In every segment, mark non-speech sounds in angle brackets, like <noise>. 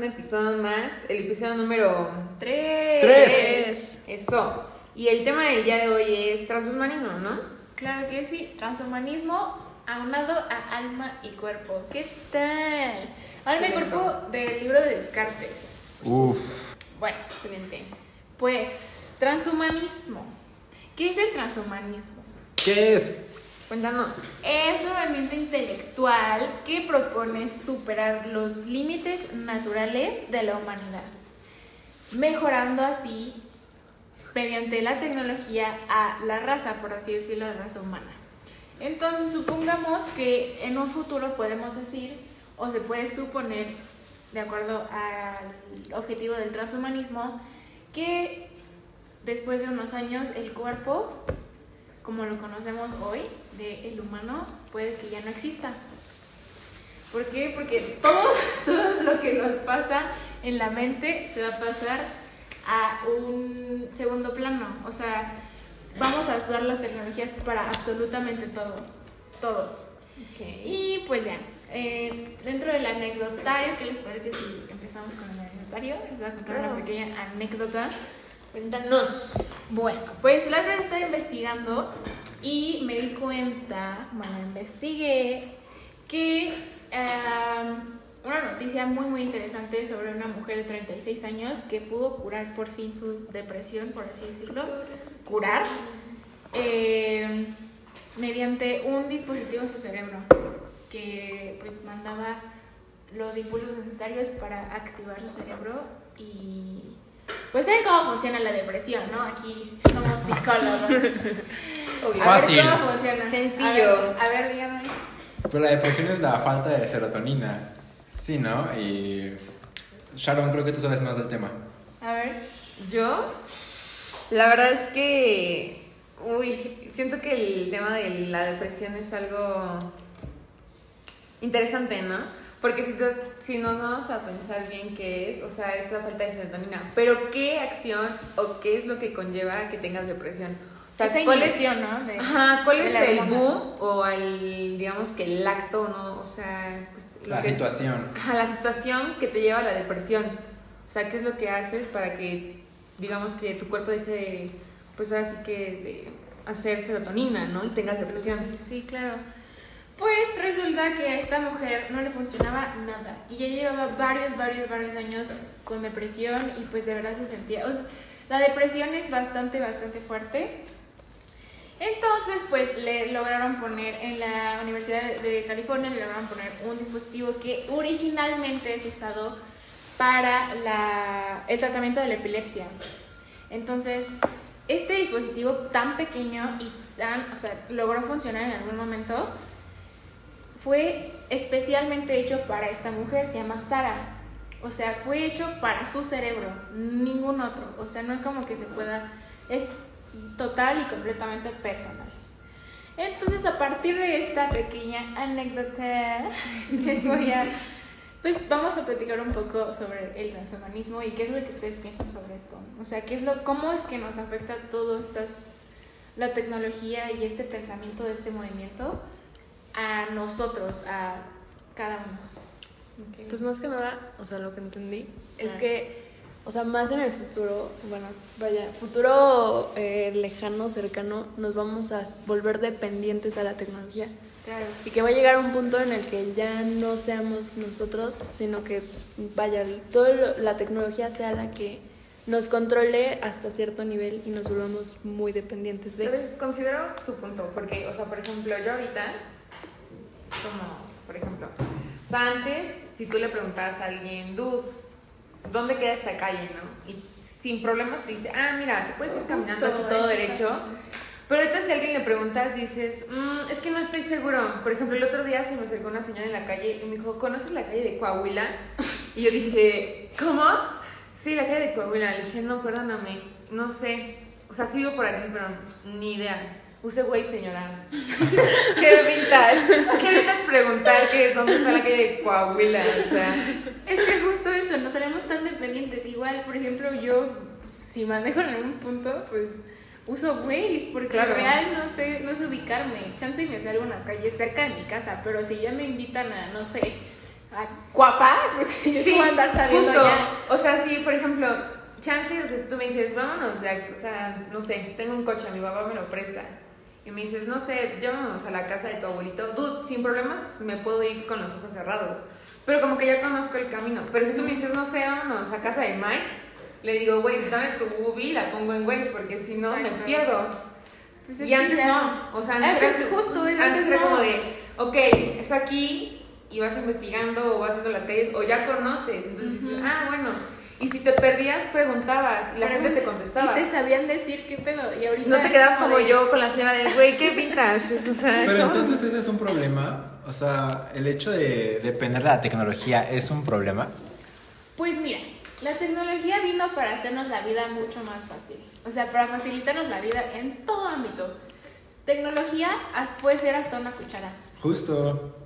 Un episodio más, el episodio número Tres. Tres. Eso. Y el tema del día de hoy es transhumanismo, ¿no? Claro que sí, transhumanismo aunado a alma y cuerpo. ¿Qué tal? Alma y cuerpo del libro de Descartes. Uf. Bueno, Excelente. pues transhumanismo. ¿Qué es el transhumanismo? ¿Qué es? Cuéntanos. Es un movimiento intelectual que propone superar los límites naturales de la humanidad, mejorando así, mediante la tecnología, a la raza, por así decirlo, la raza humana. Entonces, supongamos que en un futuro podemos decir, o se puede suponer, de acuerdo al objetivo del transhumanismo, que después de unos años el cuerpo como lo conocemos hoy, del humano, puede que ya no exista. ¿Por qué? Porque todo, <laughs> todo lo que nos pasa en la mente se va a pasar a un segundo plano. O sea, vamos a usar las tecnologías para absolutamente todo. Todo. Y pues ya, eh, dentro del anecdotario, ¿qué les parece si empezamos con el anecdotario? Les voy a contar Claro. una pequeña anécdota. Cuéntanos. Bueno, pues la otra vez estaba investigando y me di cuenta, bueno, investigué que una noticia muy muy interesante sobre una mujer de 36 años que pudo curar por fin su depresión, por así decirlo, curar eh, mediante un dispositivo en su cerebro que pues mandaba los impulsos necesarios para activar su cerebro y pues saben cómo funciona la depresión, ¿no? Aquí somos psicólogos. <laughs> Obvio. A Fácil. ver cómo funciona. Sencillo. A ver, a ver, dígame. Pues la depresión es la falta de serotonina. Sí, ¿no? Y. Sharon, creo que tú sabes más del tema. A ver. Yo, la verdad es que, uy, siento que el tema de la depresión es algo interesante, ¿no? Porque si, te- si nos vamos a pensar bien qué es, o sea, es la falta de serotonina, pero ¿qué acción o qué es lo que conlleva a que tengas depresión? O sea, Esa ¿cuál es, ¿no? De- ajá, ¿cuál de es el hormona. boom o el, digamos que el acto, ¿no? O sea, pues... La que es- situación. Ajá, la situación que te lleva a la depresión. O sea, ¿qué es lo que haces para que, digamos, que tu cuerpo deje de, pues ahora sí que, de hacer serotonina, ¿no? Y tengas depresión. Sí, sí, claro. Pues resulta que a esta mujer no le funcionaba nada. Y ella llevaba varios, varios, varios años con depresión y pues de verdad se sentía... O la depresión es bastante, bastante fuerte. Entonces, pues le lograron poner en la Universidad de California, le lograron poner un dispositivo que originalmente es usado para la- el tratamiento de la epilepsia. Entonces, este dispositivo tan pequeño y tan, o sea, logró funcionar en algún momento, fue especialmente hecho para esta mujer, se llama Sara. O sea, fue hecho para su cerebro, ningún otro. O sea, no es como que se pueda, es total y completamente personal. Entonces, a partir de esta pequeña anécdota, <laughs> les voy a, pues vamos a platicar un poco sobre el transhumanismo y qué es lo que ustedes piensan sobre esto. O sea, qué es lo, cómo es que nos afecta todo estas, la tecnología y este pensamiento de este movimiento a nosotros, a cada uno. Pues más que nada, o sea, lo que entendí es que, o sea, más en el futuro, bueno, vaya, futuro eh, lejano, cercano, nos vamos a volver dependientes a la tecnología. Claro. Y que va a llegar un punto en el que ya no seamos nosotros, sino que, vaya, toda la tecnología sea la que nos controle hasta cierto nivel y nos volvamos muy dependientes de... ¿Sabes? Considero tu punto, porque, o sea, por ejemplo, yo ahorita, como, por ejemplo, o sea, antes, si tú le preguntabas a alguien, dude, ¿dónde queda esta calle, no? Y sin problemas te dice, ah, mira, te puedes ir caminando aquí todo derecho. Pero ahorita si a alguien le preguntas, dices, "Mm, es que no estoy seguro. Por ejemplo, el otro día se me acercó una señora en la calle y me dijo, ¿conoces la calle de Coahuila? <laughs> Y yo dije, ¿cómo? Sí, la calle de Coahuila. Le dije, no, perdóname, no sé. O sea, sigo por aquí, pero ni idea. Use güey, señora. <laughs> Qué vintage. Qué vintage preguntar que dónde está la calle de Coahuila. O sea, Es que justo eso, no tenemos tan dependientes. Igual, por ejemplo, yo, si manejo en algún punto, pues uso Waze, porque Claro. real no sé, no sé ubicarme. Chance y me salgo a unas calles cerca de mi casa, pero si ya me invitan a, no sé, a guapa, pues <laughs> yo sí, voy a andar saliendo justo. ya. O sea, sí, por ejemplo, chance, o sea, tú me dices, vámonos, de aquí", o sea, no sé, tengo un coche, mi papá me lo presta. Y me dices, no sé, llévanos a la casa de tu abuelito. Dude, sin problemas me puedo ir con los ojos cerrados. Pero como que ya conozco el camino. Pero si tú me dices, no sé, vámonos a casa de Mike, le digo, güey, dame tu Ubi, la pongo en Waze, porque si no me pierdo. Pues es y antes no, o sea, antes, Antes era, justo, es- antes antes era no. como de, ok, es aquí y vas investigando o vas viendo las calles o ya conoces, entonces dices, ah, bueno, y si te perdías preguntabas y la gente te contestaba. Y te sabían decir qué pedo. Y ahorita No te es quedabas como de- yo con la señora de, güey, qué vintage, o sea, Pero ¿no? entonces ese es un problema. O sea, el hecho de depender de la tecnología es un problema. Pues mira, la tecnología vino para hacernos la vida mucho más fácil. O sea, para facilitarnos la vida en todo ámbito. Tecnología as- puede ser hasta una cuchara. Justo.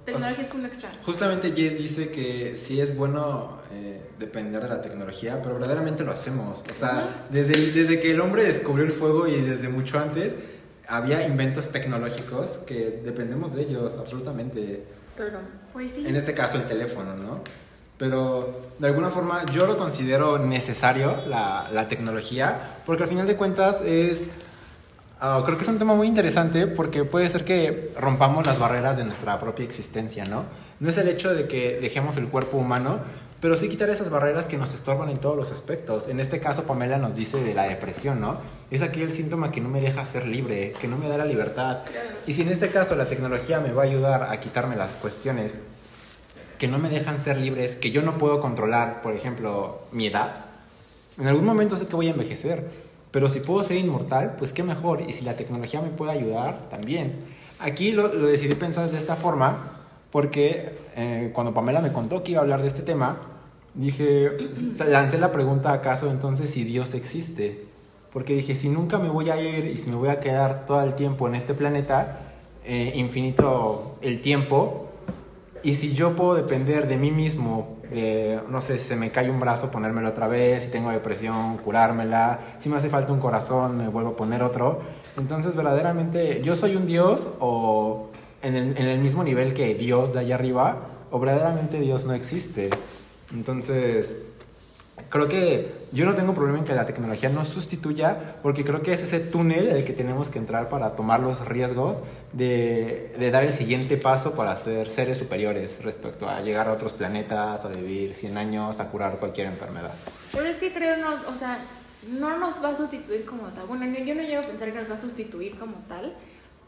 O sea, Tecnología es cuchara. Justamente Jess dice que sí es bueno eh, depender de la tecnología, pero verdaderamente lo hacemos. O sea, desde, desde que el hombre descubrió el fuego y desde mucho antes, había inventos tecnológicos que dependemos de ellos, absolutamente. Pero, Pues sí. En este caso el teléfono, ¿no? Pero de alguna forma yo lo considero necesario, la, la tecnología, porque al final de cuentas es... ah, creo que es un tema muy interesante porque puede ser que rompamos las barreras de nuestra propia existencia, ¿no? No es el hecho de que dejemos el cuerpo humano, pero sí quitar esas barreras que nos estorban en todos los aspectos. En este caso, Pamela nos dice de la depresión, ¿no? Es aquel síntoma que no me deja ser libre, que no me da la libertad. Y si en este caso la tecnología me va a ayudar a quitarme las cuestiones que no me dejan ser libres, que yo no puedo controlar, por ejemplo, mi edad, en algún momento sé que voy a envejecer, pero si puedo ser inmortal, pues qué mejor. Y si la tecnología me puede ayudar, también. Aquí lo, lo decidí pensar de esta forma porque eh, cuando Pamela me contó que iba a hablar de este tema, dije, <clears throat> lancé la pregunta acaso entonces si Dios existe. Porque dije, si nunca me voy a ir y si me voy a quedar todo el tiempo en este planeta, eh, infinito el tiempo, y si yo puedo depender de mí mismo, de, no sé, si se me cae un brazo, ponérmelo otra vez, si tengo depresión, curármela, si me hace falta un corazón, me vuelvo a poner otro. Entonces, verdaderamente, yo soy un Dios o en el, en el mismo nivel que Dios de allá arriba, o verdaderamente Dios no existe. Entonces, creo que yo no tengo problema en que la tecnología nos sustituya, porque creo que es ese túnel el que tenemos que entrar para tomar los riesgos de, de dar el siguiente paso para ser seres superiores respecto a llegar a otros planetas, a vivir 100 años, a curar cualquier enfermedad. Pero es que creo, no, o sea, no nos va a sustituir como tal. Bueno, yo no llego a pensar que nos va a sustituir como tal,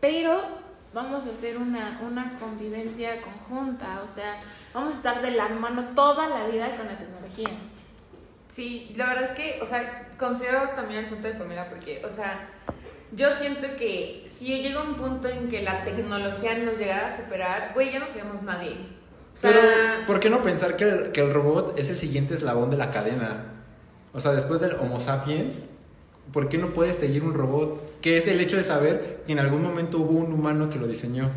pero vamos a hacer una, una convivencia conjunta, o sea, vamos a estar de la mano toda la vida con la tecnología. Sí, la verdad es que, o sea, considero también el punto de Pamela porque, o sea, yo siento que si llega un punto en que la tecnología nos llegara a superar, güey, ya no seríamos nadie. O sea, Pero, ¿por qué no pensar que el, que el robot es el siguiente eslabón de la cadena? O sea, después del Homo sapiens, ¿por qué no puede seguir un robot? Que es el hecho de saber que en algún momento hubo un humano que lo diseñó.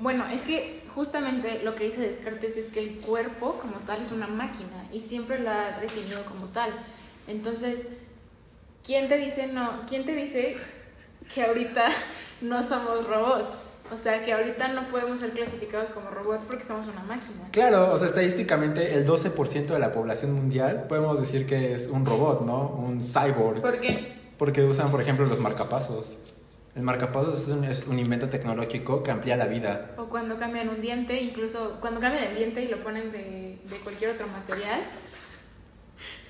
Bueno, es que justamente lo que dice Descartes es que el cuerpo como tal es una máquina y siempre lo ha definido como tal. Entonces, ¿quién te dice no? ¿Quién te dice que ahorita no somos robots? O sea, que ahorita no podemos ser clasificados como robots porque somos una máquina. Claro, o sea, estadísticamente el 12% de la población mundial podemos decir que es un robot, ¿no? Un cyborg. ¿por qué? Porque usan, por ejemplo, los marcapasos. El marcapasos es un, es un invento tecnológico que amplía la vida. O cuando cambian un diente, incluso cuando cambian el diente y lo ponen de, de cualquier otro material.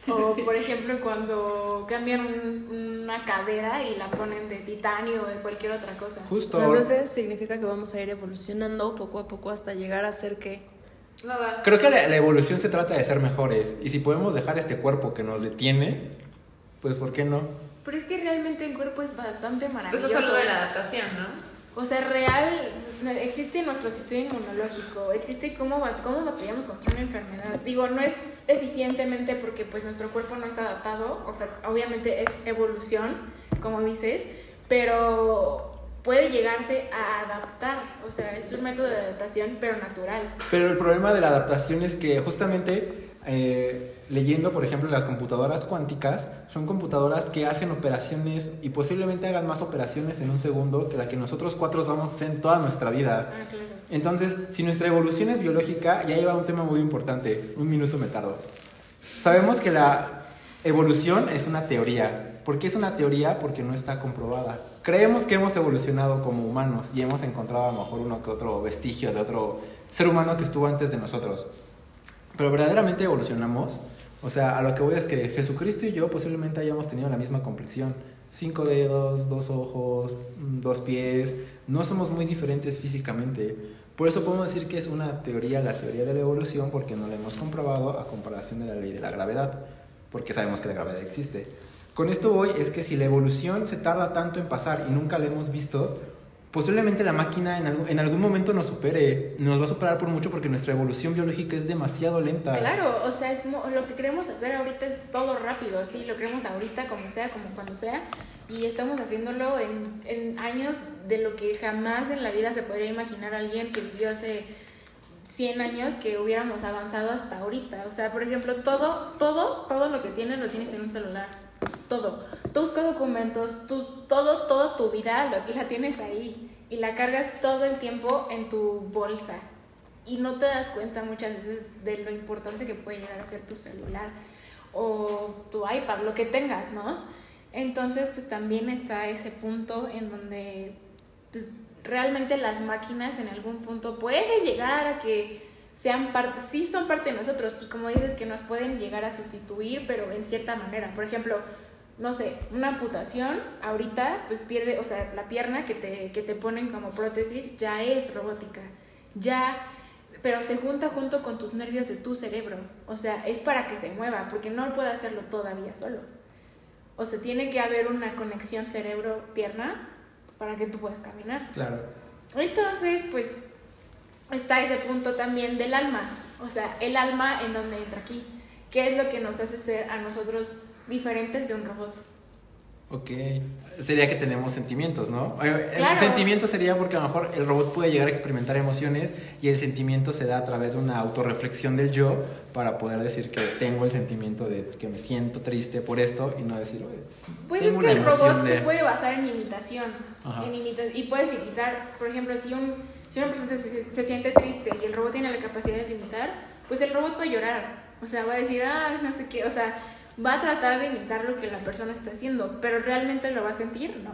O, <laughs> por ejemplo, cuando cambian un- una cadera y la ponen de titanio o de cualquier otra cosa. Justo. Entonces significa que vamos a ir evolucionando poco a poco hasta llegar a ser que Nada. Creo que la, la evolución se trata de ser mejores. Y si podemos dejar este cuerpo que nos detiene, pues ¿por qué no? Pero es que realmente el cuerpo es bastante maravilloso. estás hablando de la adaptación, ¿no? O sea, real, existe nuestro sistema inmunológico, existe cómo, cómo batallamos contra una enfermedad. Digo, no es eficientemente porque pues nuestro cuerpo no está adaptado, o sea, obviamente es evolución, como dices, pero puede llegarse a adaptar, o sea, es un método de adaptación, pero natural. Pero el problema de la adaptación es que justamente eh, leyendo, por ejemplo, las computadoras cuánticas, son computadoras que hacen operaciones y posiblemente hagan más operaciones en un segundo que la que nosotros cuatro vamos a hacer en toda nuestra vida. Ah, claro. Entonces, si nuestra evolución es biológica, ya lleva un tema muy importante. Un minuto me tardo. Sabemos que la evolución es una teoría. ¿Por qué es una teoría? Porque no está comprobada. Creemos que hemos evolucionado como humanos y hemos encontrado a lo mejor uno que otro vestigio de otro ser humano que estuvo antes de nosotros. Pero verdaderamente evolucionamos. O sea, a lo que voy es que Jesucristo y yo posiblemente hayamos tenido la misma complexión. Cinco dedos, dos ojos, mm, dos pies. No somos muy diferentes físicamente. Por eso podemos decir que es una teoría, la teoría de la evolución, porque no la hemos comprobado a comparación de la ley de la gravedad, porque sabemos que la gravedad existe. Con esto voy es que si la evolución se tarda tanto en pasar y nunca la hemos visto, posiblemente la máquina en en algún momento nos supere, nos va a superar por mucho porque nuestra evolución biológica es demasiado lenta. Claro, o sea, es lo que queremos hacer ahorita es todo rápido, sí, lo queremos ahorita, como sea, como cuando sea, y estamos haciéndolo en, en años de lo que jamás en la vida se podría imaginar alguien que vivió hace 100 años que hubiéramos avanzado hasta ahorita. O sea, por ejemplo, todo, todo, todo lo que tienes lo tienes en un celular. Todo. Buscas documentos, tú, todo, toda tu vida la tienes ahí y la cargas todo el tiempo en tu bolsa. Y no te das cuenta muchas veces de lo importante que puede llegar a ser tu celular o tu iPad, lo que tengas, ¿no? Entonces, pues también está ese punto en donde pues, realmente las máquinas en algún punto pueden llegar a que sean parte, sí son parte de nosotros, pues como dices que nos pueden llegar a sustituir, pero en cierta manera. Por ejemplo, no sé, una amputación, ahorita pues pierde, o sea, la pierna que te, que te ponen como prótesis ya es robótica, ya, pero se junta junto con tus nervios de tu cerebro, o sea, es para que se mueva, porque no puede hacerlo todavía solo. O sea, tiene que haber una conexión cerebro-pierna para que tú puedas caminar. Claro. Entonces, pues está ese punto también del alma. O sea, el alma en donde entra aquí. ¿Qué es lo que nos hace ser a nosotros diferentes de un robot? Ok. Sería que tenemos sentimientos, ¿no? Eh, El Claro. sentimiento sería porque a lo mejor el robot puede llegar a experimentar emociones y el sentimiento se da a través de una autorreflexión del yo para poder decir que tengo el sentimiento de que me siento triste por esto y no decir, "Oye, Pues es tengo que una el robot de-". se puede basar en imitación. En imita- y puedes imitar, por ejemplo, si, un, si una persona se, se siente triste y el robot tiene la capacidad de imitar, pues el robot a llorar. O sea, va a decir, ah, no sé qué. O sea, va a tratar de imitar lo que la persona está haciendo, pero realmente lo va a sentir, no.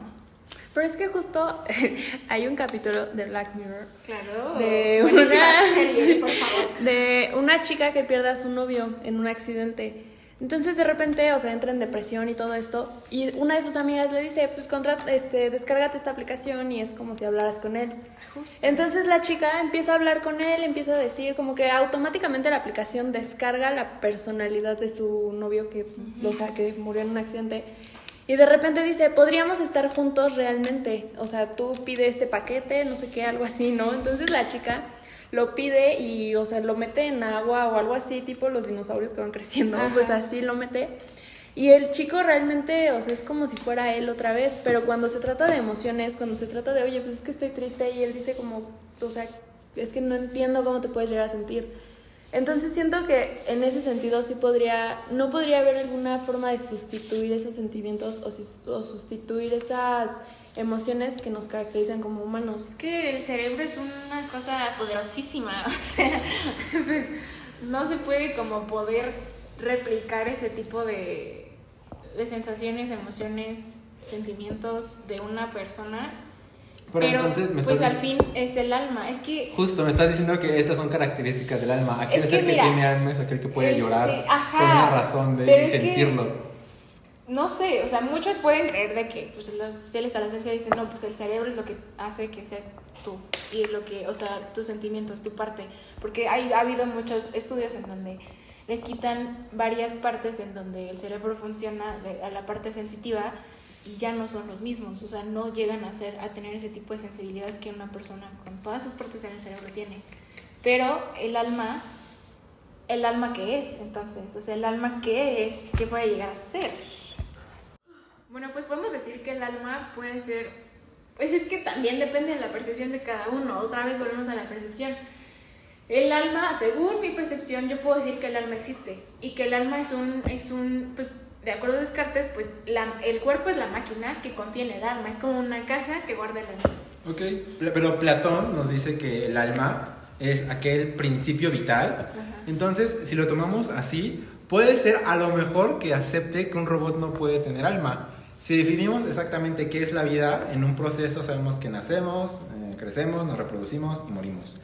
Pero es que justo <laughs> hay un capítulo de Black Mirror Claro. de una, serie, por <laughs> favor. de una chica que pierde a su novio en un accidente. Entonces de repente, o sea, entra en depresión y todo esto, y una de sus amigas le dice, pues contra, este, descárgate esta aplicación y es como si hablaras con él. Entonces la chica empieza a hablar con él, empieza a decir como que automáticamente la aplicación descarga la personalidad de su novio que, o sea, que murió en un accidente. Y de repente dice, podríamos estar juntos realmente. O sea, tú pide este paquete, no sé qué, algo así, ¿no? Entonces la chica lo pide y, o sea, lo mete en agua o algo así, tipo los dinosaurios que van <laughs> creciendo, Ajá. pues así lo mete. Y el chico realmente, o sea, es como si fuera él otra vez, pero cuando se trata de emociones, cuando se trata de, oye, pues es que estoy triste y él dice como, o sea, es que no entiendo cómo te puedes llegar a sentir. Entonces siento que en ese sentido sí podría, no podría haber alguna forma de sustituir esos sentimientos o, o sustituir esas emociones que nos caracterizan como humanos. Es que el cerebro es una cosa poderosísima, <laughs> o sea, pues, no se puede como poder replicar ese tipo de, de sensaciones, emociones, sentimientos de una persona. Pero, entonces me pues estás al fin es el alma. Es que Justo, me estás diciendo que estas son características del alma. Aquel Es es, que el que mira, tiene alma, es aquel que puede este, llorar ajá, por una razón de pero es que- sentirlo. no sé, o sea, muchos pueden creer de que pues, los fieles a la ciencia dicen, no, pues el cerebro es lo que hace que seas tú y lo que, o sea, tus sentimientos, tu parte, porque hay, ha habido muchos estudios en donde les quitan varias partes en donde el cerebro funciona de- a la parte sensitiva y ya no son los mismos, o sea, no llegan a ser a tener ese tipo de sensibilidad que una persona con todas sus partes en el cerebro tiene. Pero el alma el alma que es, entonces, o sea, el alma que es, ¿qué puede llegar a ser? Bueno, pues podemos decir que el alma puede ser, pues es que también depende de la percepción de cada uno, otra vez volvemos a la percepción. El alma, según mi percepción, yo puedo decir que el alma existe y que el alma es un, es un, pues, de acuerdo a Descartes, pues la- el cuerpo es la máquina que contiene el alma, es como una caja que guarda el alma. Ok, pero Platón nos dice que el alma es aquel principio vital. Entonces, si lo tomamos así, puede ser a lo mejor que acepte que un robot no puede tener alma. Si definimos exactamente qué es la vida, en un proceso sabemos que nacemos, eh, crecemos, nos reproducimos y morimos.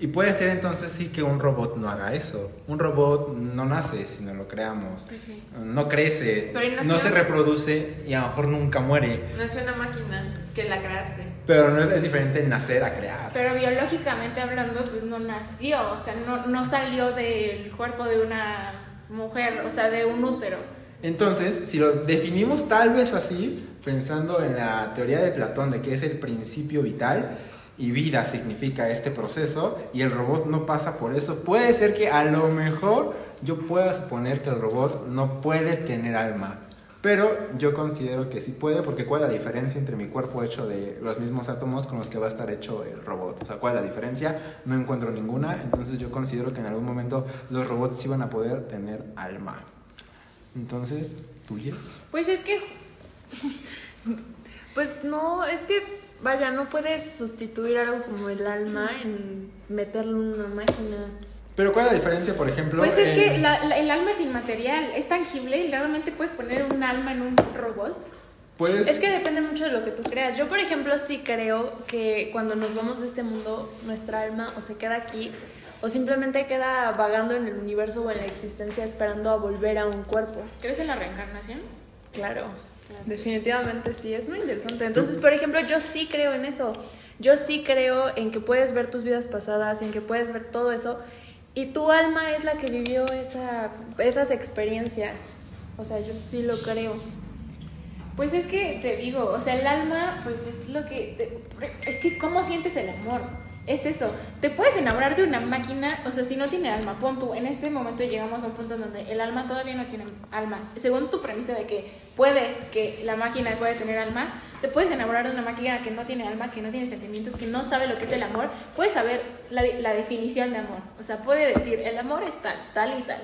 Y puede ser entonces sí que un robot no haga eso. Un robot no nace, sino lo creamos. Pues sí. No crece, no se reproduce y a lo mejor nunca muere. Nació una máquina que la creaste. Pero no es, es diferente nacer a crear. Pero biológicamente hablando, pues no nació, o sea, no, no salió del cuerpo de una mujer, o sea, de un útero. Entonces, si lo definimos tal vez así, pensando en la teoría de Platón de que es el principio vital y vida significa este proceso y el robot no pasa por eso, puede ser que a lo mejor yo pueda suponer que el robot no puede tener alma. Pero yo considero que sí puede, porque ¿cuál es la diferencia entre mi cuerpo hecho de los mismos átomos con los que va a estar hecho el robot? O sea, ¿cuál es la diferencia? No encuentro ninguna, entonces yo considero que en algún momento los robots sí van a poder tener alma. Entonces, ¿tuyes? Pues es que <laughs> Pues no, es que, vaya, no puedes sustituir algo como el alma en meterlo en una máquina. Pero ¿cuál es la diferencia, por ejemplo? Pues es que la- la- el alma es inmaterial, es tangible y realmente puedes poner un alma en un robot. puedes- Es que depende mucho de lo que tú creas. Yo, por ejemplo, sí creo que cuando nos vamos de este mundo, nuestra alma o se queda aquí o simplemente queda vagando en el universo o en la existencia esperando a volver a un cuerpo. ¿Crees en la reencarnación? Claro, definitivamente sí, es muy interesante. Entonces, por ejemplo, yo sí creo en eso. Yo sí creo en que puedes ver tus vidas pasadas, en que puedes ver todo eso. Y tu alma es la que vivió esa, esas experiencias. O sea, yo sí lo creo. Pues es que te digo, o sea, el alma, pues es lo que. te- es que, ¿cómo sientes el amor? Es eso. Te puedes enamorar de una máquina, o sea, si no tiene alma, pon tú, en este momento llegamos a un punto donde el alma todavía no tiene alma. Según tu premisa de que puede que la máquina puede tener alma, te puedes enamorar de una máquina que no tiene alma, que no tiene sentimientos, que no sabe lo que es el amor. Puedes saber la, la definición de amor. O sea, puede decir, el amor es tal, tal y tal.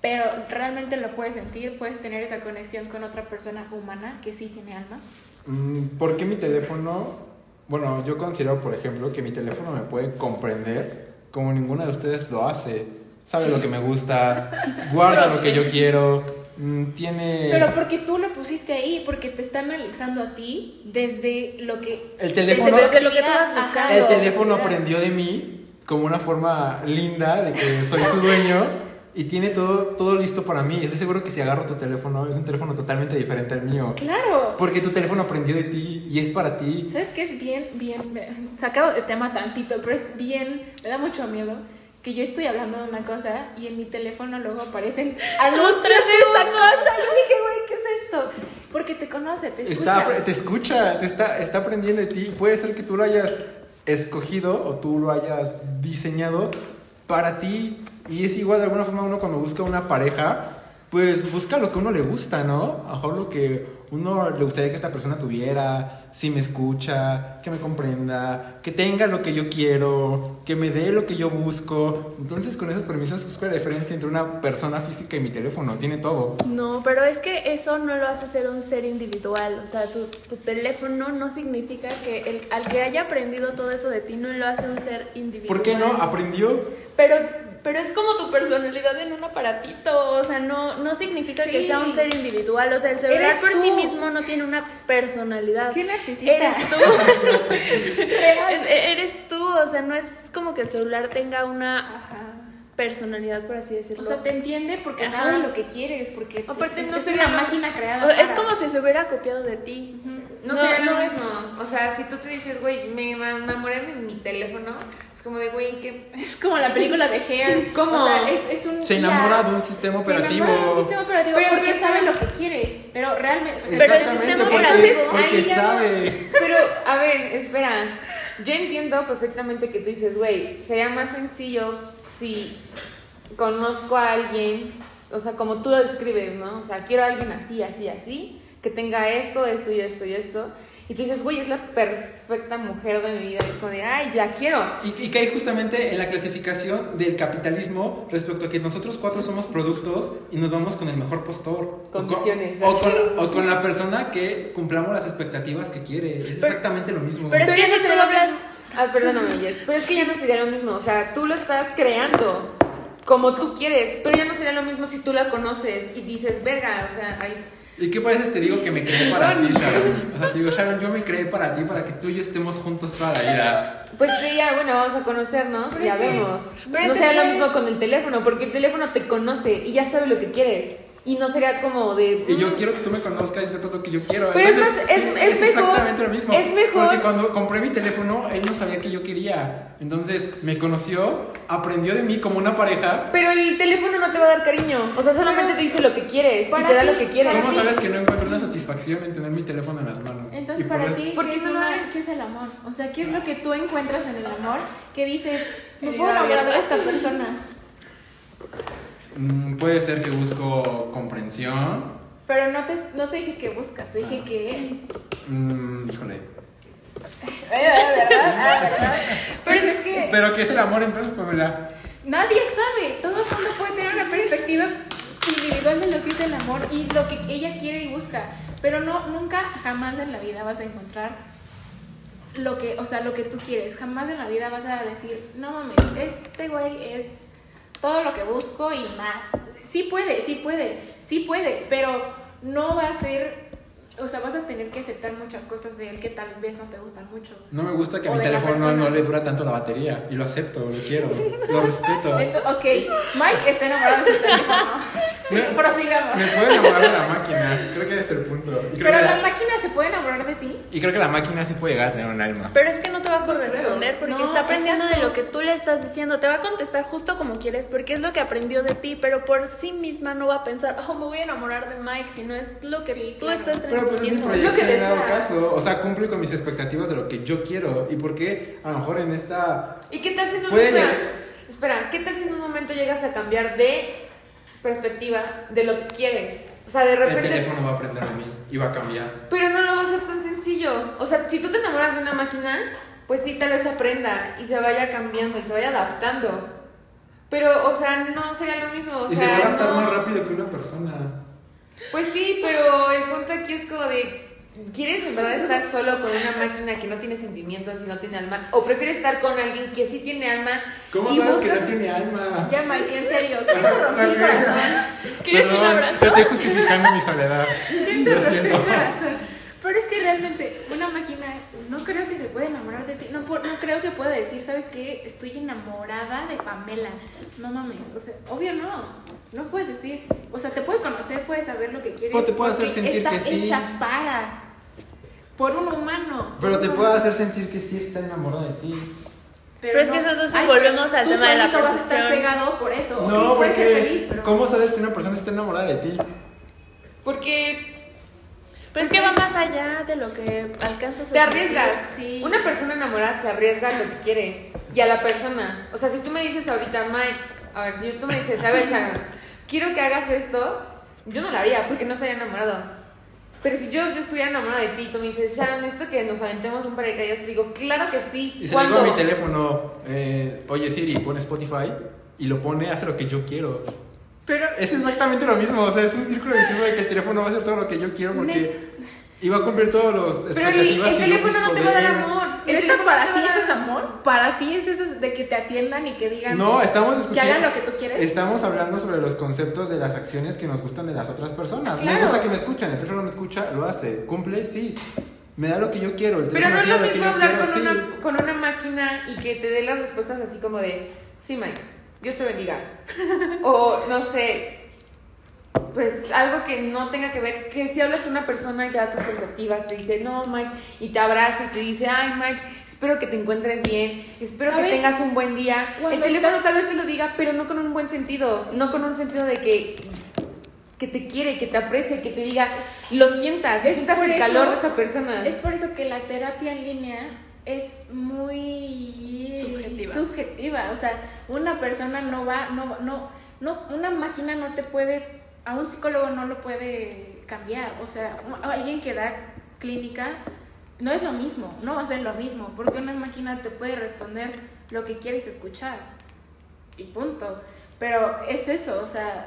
Pero realmente lo puedes sentir, puedes tener esa conexión con otra persona humana que sí tiene alma. Mm, ¿Por qué mi teléfono? Bueno, yo considero, por ejemplo, que mi teléfono me puede comprender como ninguna de ustedes lo hace. Sabe lo que me gusta, <laughs> guarda lo que yo quiero, mm, tiene... Pero porque tú lo pusiste ahí, porque te está analizando a ti desde lo que... El teléfono- desde Desde lo que tú. El teléfono aprendió de mí como una forma linda de que soy su dueño y tiene todo, todo listo para mí. Estoy seguro que si agarro tu teléfono es un teléfono totalmente diferente al mío. Claro. Porque tu teléfono aprendió de ti y es para ti. ¿Sabes qué es bien, bien, sacado de tema tantito, pero es bien, me da mucho miedo que yo estoy hablando de una cosa y en mi teléfono luego aparecen <laughs> anuncios de esa cosa. Yo dije, güey, ¿qué es esto? Porque te conoce, te escucha. Está, te escucha, te está, está aprendiendo de ti. Puede ser que tú lo hayas escogido o tú lo hayas diseñado para ti. Y es igual de alguna forma uno cuando busca una pareja, pues busca lo que uno le gusta, ¿no? A lo mejor lo que uno le gustaría que esta persona tuviera, si me escucha, que me comprenda, que tenga lo que yo quiero, que me dé lo que yo busco. Entonces con esas premisas busco la diferencia entre una persona física y mi teléfono. Tiene todo. No, pero es que eso no lo hace ser un ser individual. O sea, tu, tu teléfono no significa que el, al que haya aprendido todo eso de ti no lo hace un ser individual. ¿Por qué no? Aprendió. Pero, pero es como tu personalidad en un aparatito. O sea, no, no significa que sea un ser individual. O sea, el celular Eres por sí mismo no tiene una personalidad. Qué narcisista. Eres tú. <laughs> E- Eres tú. O sea, no es como que el celular tenga una Ajá. personalidad, por así decirlo. O sea, te entiende porque Ajá. sabe lo que quieres, porque Aparte, es, no es una máquina creada. O- es para- como si se hubiera copiado de ti. No, No, sería lo no es-. O sea, si tú te dices, güey, me enamoré de mi teléfono, como de, güey, ¿en qué? <laughs> Es como la película de Hair. <laughs> ¿Cómo? O sea, es, es un. Se enamora de un sistema Se operativo. enamora de un sistema operativo Pero porque sabe lo que quiere. Pero realmente. Pero el porque, operativo, porque sabe. Pero, a ver, espera. Yo entiendo perfectamente que tú dices, güey, sería más sencillo si conozco a alguien, o sea, como tú lo describes, ¿no? O sea, quiero a alguien así, así, así, que tenga esto, esto y esto y esto. Y tú dices, güey, es la perfecta mujer de mi vida. Y es como de, ay, la quiero. Y, y cae justamente en la clasificación del capitalismo respecto a que nosotros cuatro somos productos y nos vamos con el mejor postor. Condiciones. O con, o con, o con la persona que cumplamos las expectativas que quiere. Es Pero- exactamente lo mismo. pero- Pero es ya que no hablas- mismo. Ah, perdóname, Jess. Pero es que ya no sería lo mismo. O sea, tú lo estás creando como tú quieres. Pero ya no sería lo mismo si tú la conoces y dices, verga, o sea, ay. ¿Y qué parece te digo que me creé para ti, Sharon? O sea, te digo, Sharon, yo me creé para ti, para que tú y yo estemos juntos toda la vida. Pues ya, bueno, vamos a conocernos, Pero ya vemos. pero no sería lo mismo con el teléfono, porque el teléfono te conoce y ya sabe lo que quieres. Y no sería como de. Y yo mm, quiero que tú me conozcas y sepas lo que yo quiero. Pero es Entonces, más- es- es mejor- exactamente lo mismo. es mejor- Porque cuando compré mi teléfono, él no sabía que yo quería. Entonces me conoció, aprendió de mí como una pareja. Pero el teléfono no te va a dar cariño. O sea, solamente Pero- te dice lo que quieres y te da lo que quieres. ¿Cómo sí. sabes que no encuentro una satisfacción en tener mi teléfono en las manos? Entonces, para ti, Porque ¿qué es, no una- qué es el amor? O sea, ¿qué es lo que tú encuentras en el amor que dices, me Herida puedo enamorar de esta persona? Mm, puede ser que busco comprensión. Pero no te, no te dije que buscas, te dije que es. Mm, híjole. <laughs> ¿Verdad? Ah, ¿verdad? Pero es que Pero ¿qué es el amor entonces, Pamela? nadie sabe. Todo el mundo puede tener una perspectiva individual de lo que es el amor y lo que ella quiere y busca. Pero no, nunca, jamás en la vida vas a encontrar lo que, o sea, lo que tú quieres. Jamás en la vida vas a decir, no mames, este güey es todo lo que busco y más. Sí puede, sí puede, sí puede, pero no va a ser, o sea, vas a tener que aceptar muchas cosas de él que tal vez no te gustan mucho. No me gusta que a mi teléfono no le dura tanto la batería. Y lo acepto, lo quiero, lo respeto. <laughs> Ok, Mike está enamorado de su teléfono. <laughs> Sí, Me- prosigamos. Me puedo enamorar de la máquina. Creo que ese es el punto. Y creo, Pero que la la, máquina se puede enamorar de ti. y creo que la máquina sí puede llegar a tener un alma. Pero es que no te va a corresponder porque No, está aprendiendo de lo que tú le estás diciendo. Te va a contestar justo como quieres porque es lo que aprendió de ti, pero por sí misma no va a pensar, oh, me voy a enamorar de Mike, si no es lo que Sí, tú claro. estás Pero pues es mi lo que en dado caso. O sea, cumple con mis expectativas de lo que yo quiero. Y por qué a lo mejor en esta. ¿Y qué tal si un Puede espera, espera, ¿qué tal si en un momento llegas a cambiar de perspectiva de lo que quieres? O sea, de El repente. teléfono va a aprender de mí y va a cambiar. Pero no lo va a ser tan sencillo. O sea, si tú te enamoras de una máquina, pues sí, tal vez aprenda y se vaya cambiando y se vaya adaptando. Pero, o sea, no sería lo mismo. O y sea, se va a adaptar no- más rápido que una persona. Pues sí, pero el punto aquí es como de. ¿Quieres en verdad estar solo con una máquina que no tiene sentimientos y no tiene alma? ¿O prefieres estar con alguien que sí tiene alma ¿Cómo y sabes que no tiene alma? Ya, Mike, en serio, ¿quién te rompió el corazón? ¿Quieres un abrazo? Te estoy justificando mi soledad. ¿Quién te Lo rompió siento. Pero es que realmente una máquina no creo que se pueda enamorar de ti. No, por- no creo que pueda decir, ¿sabes qué? Estoy enamorada de Pamela. No mames. O sea, obvio no. No puedes decir. O sea, te puede conocer, puedes saber lo que quieres. Pero te puede hacer porque sentir está que sí. hecha para. Por un humano. Pero te puede hacer sentir que sí está enamorado de ti. Pero es que eso entonces Ay, volvemos al tema de la solito vas a estar percepción. cegado por eso. No, ok, puedes ser porque feliz, pero. ¿cómo sabes que una persona está enamorada de ti? Porque Pero es que va más allá de lo que alcanzas a te arriesgas. Sí. Una persona enamorada se arriesga a lo que quiere y a la persona. O sea, si tú me dices ahorita, Mike, a ver, si tú me dices, a ver, Sharon, <laughs> quiero que hagas esto, yo no lo haría porque no estaría enamorado. Pero si yo estuviera enamorada de ti, tú me dices, Sharon, esto que nos aventemos un par de calles, te digo, claro que sí. Y se le digo a ¿Cuándo? mi teléfono, eh, oye Siri, pone Spotify y lo pone, hace lo que yo quiero. Pero. Es exactamente lo mismo, o sea, es un círculo vicioso de que el teléfono va a hacer todo lo que yo quiero porque iba a cumplir todos los Pero el, expectativas el que yo teléfono no te va a dar amor. El ¿Neta teléfono para no ti eso es amor? Para ti es eso de que te atiendan y que digan. No, estamos Que discutiendo. hagan lo que tú quieres. Estamos hablando sobre los conceptos de las acciones que nos gustan de las otras personas. Me Claro. gusta que me escuchen, el teléfono me escucha, lo hace. Cumple, sí. Me da lo que yo quiero, el Pero teléfono no es lo que mismo yo hablar quiero, con, sí. una, con una máquina y que te dé las respuestas así como de, sí, Mike, Dios te bendiga. o no sé, pues algo que no tenga que ver, que si hablas con una persona y te da tus perspectivas, te dice, no, Mike, y te abraza y te dice, ay, Mike, espero que te encuentres bien, espero que tengas un buen día. El teléfono estás- tal vez te lo diga, pero no con un buen sentido, no con un sentido de que que te quiere, que te aprecia, que te diga, lo sientas, Es sientas el eso- calor de esa persona. Es por eso que la terapia en línea es muy Subjetiva. subjetiva. O sea, una persona no va, no, no, no, una máquina no te puede, a un psicólogo no lo puede cambiar. O sea, alguien que da clínica no es lo mismo, no va a ser lo mismo, porque una máquina te puede responder lo que quieres escuchar. Y punto. Pero es eso, o sea,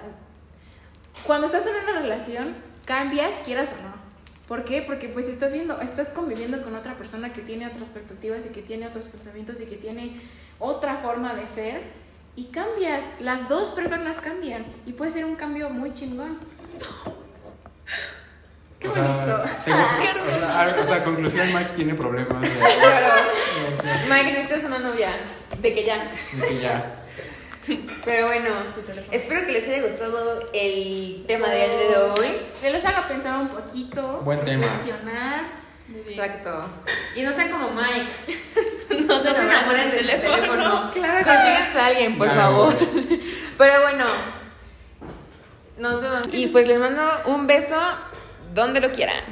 cuando estás en una relación, cambias, quieras o no. ¿Por qué? Porque pues estás viendo, estás conviviendo con otra persona que tiene otras perspectivas y que tiene otros pensamientos y que tiene otra forma de ser y cambias, las dos personas cambian y puede ser un cambio muy chingón. <laughs> Qué o bonito. <laughs> sea, sí, o, sea, a- o sea, conclusión, Mike tiene problemas de, Claro. <laughs> o sea, Mike, necesitas una novia. De que ya. de que ya. <laughs> Pero bueno, teléfono. espero que les haya gustado el tema del día de hoy. Que los haga pensar un poquito. Buen tema. reflexionar. Exacto. Y no sean como Mike. <laughs> No No se enamoren del teléfono. <laughs> Claro que Consíganse a alguien, por Claro. favor. Pero bueno, nos vemos. Y pues les mando un beso donde lo quieran.